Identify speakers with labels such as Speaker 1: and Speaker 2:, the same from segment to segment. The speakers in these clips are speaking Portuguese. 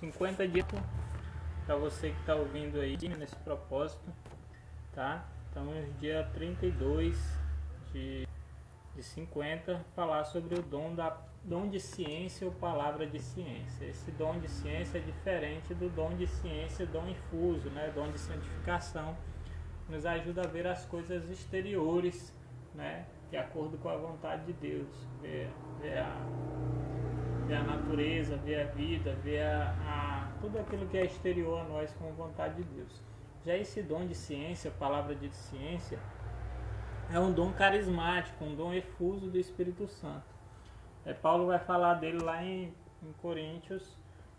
Speaker 1: 50 dias para você que está ouvindo aí nesse propósito, tá? Então, dia 32 de, de 50, falar sobre o dom da dom de ciência ou palavra de ciência. Esse dom de ciência é diferente do dom de ciência, dom infuso, né? Dom de santificação, nos ajuda a ver as coisas exteriores, né? De acordo com a vontade de Deus, ver, ver a ver a natureza, ver a vida, ver a, a, tudo aquilo que é exterior a nós com vontade de Deus. Já esse dom de ciência, palavra de ciência, é um dom carismático, um dom efuso do Espírito Santo. É, Paulo vai falar dele lá em, em Coríntios,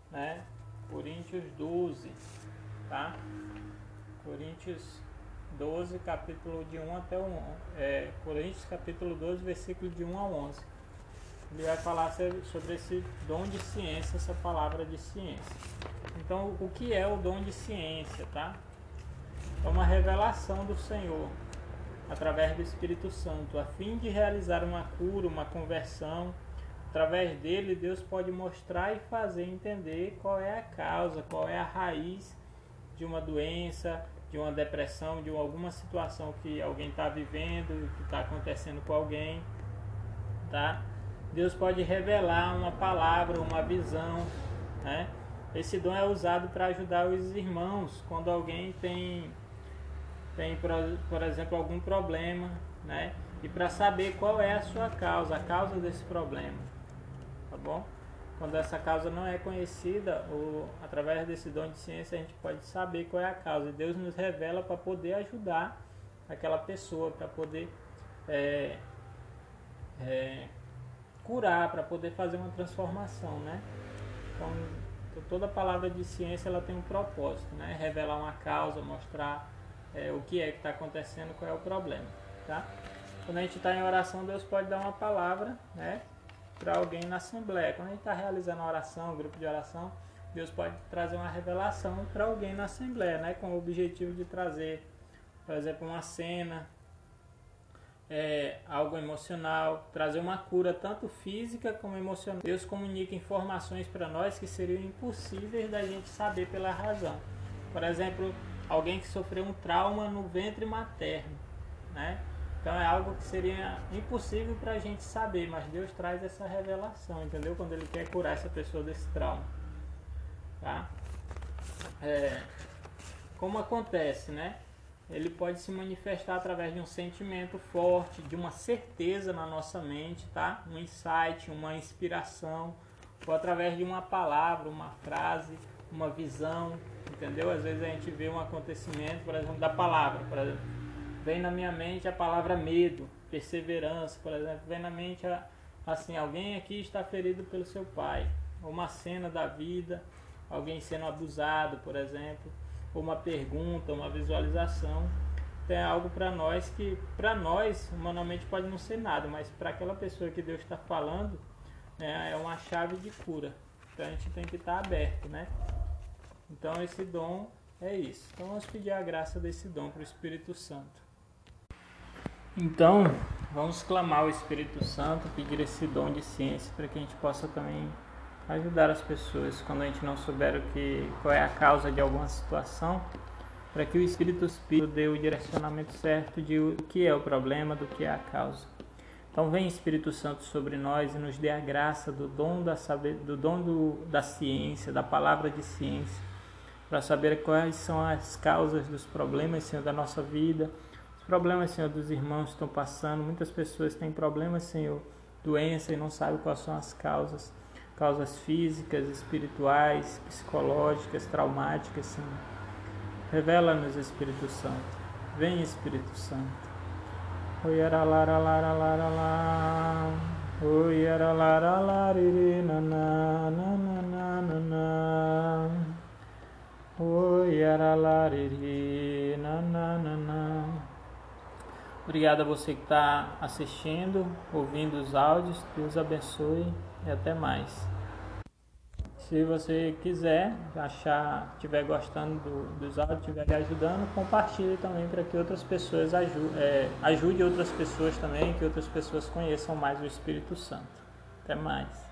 Speaker 1: né? Coríntios 12, tá? Coríntios 12, capítulo de 1 até o é, Coríntios capítulo 12, versículo de 1 a 11 ele vai falar sobre esse dom de ciência, essa palavra de ciência. Então, o que é o dom de ciência, tá? É uma revelação do Senhor através do Espírito Santo, a fim de realizar uma cura, uma conversão. Através dele, Deus pode mostrar e fazer entender qual é a causa, qual é a raiz de uma doença, de uma depressão, de alguma situação que alguém está vivendo, que está acontecendo com alguém, tá? Deus pode revelar uma palavra, uma visão, né? Esse dom é usado para ajudar os irmãos quando alguém tem, tem por exemplo, algum problema, né? E para saber qual é a sua causa, a causa desse problema, tá bom? Quando essa causa não é conhecida, ou através desse dom de ciência a gente pode saber qual é a causa. E Deus nos revela para poder ajudar aquela pessoa, para poder é, é, curar, para poder fazer uma transformação, né? Então, toda palavra de ciência ela tem um propósito, né? Revelar uma causa, mostrar é, o que é que está acontecendo, qual é o problema, tá? Quando a gente está em oração, Deus pode dar uma palavra, né? Para alguém na assembleia. Quando a gente está realizando a oração, um grupo de oração, Deus pode trazer uma revelação para alguém na assembleia, né? Com o objetivo de trazer, por exemplo, uma cena, é, algo emocional, trazer uma cura tanto física como emocional. Deus comunica informações para nós que seriam impossíveis da gente saber pela razão. Por exemplo, alguém que sofreu um trauma no ventre materno, né? Então é algo que seria impossível para a gente saber, mas Deus traz essa revelação, entendeu? Quando Ele quer curar essa pessoa desse trauma, tá? É, como acontece, né? Ele pode se manifestar através de um sentimento forte, de uma certeza na nossa mente, tá? Um insight, uma inspiração, ou através de uma palavra, uma frase, uma visão, entendeu? Às vezes a gente vê um acontecimento, por exemplo, da palavra, por exemplo, vem na minha mente a palavra medo, perseverança, por exemplo, vem na mente a, assim, alguém aqui está ferido pelo seu pai, uma cena da vida, alguém sendo abusado, por exemplo, ou uma pergunta, uma visualização, tem algo para nós que, para nós, humanamente pode não ser nada, mas para aquela pessoa que Deus está falando, né, é uma chave de cura. Então a gente tem que estar tá aberto, né? Então esse dom é isso. Então vamos pedir a graça desse dom para o Espírito Santo. Então, vamos clamar o Espírito Santo, pedir esse dom de ciência para que a gente possa também ajudar as pessoas quando a gente não souber o que, qual é a causa de alguma situação, para que o Espírito Espírito dê o direcionamento certo de o que é o problema, do que é a causa. Então vem Espírito Santo sobre nós e nos dê a graça do dom da saber, do dom do, da ciência, da palavra de ciência, para saber quais são as causas dos problemas, Senhor, da nossa vida, os problemas, Senhor, dos irmãos que estão passando. Muitas pessoas têm problemas, Senhor, doença e não sabem quais são as causas causas físicas, espirituais, psicológicas, traumáticas, sim. Revela-nos, Espírito Santo. Vem, Espírito Santo. Oi, era lara lara lara. Oi, era lara lariri na na na na. Oi, era lariri na na na na. Obrigado a você que está assistindo, ouvindo os áudios. Deus abençoe e até mais. Se você quiser, achar, estiver gostando do, dos áudios, estiver ajudando, compartilhe também para que outras pessoas ajude, é, ajude outras pessoas também, que outras pessoas conheçam mais o Espírito Santo. Até mais.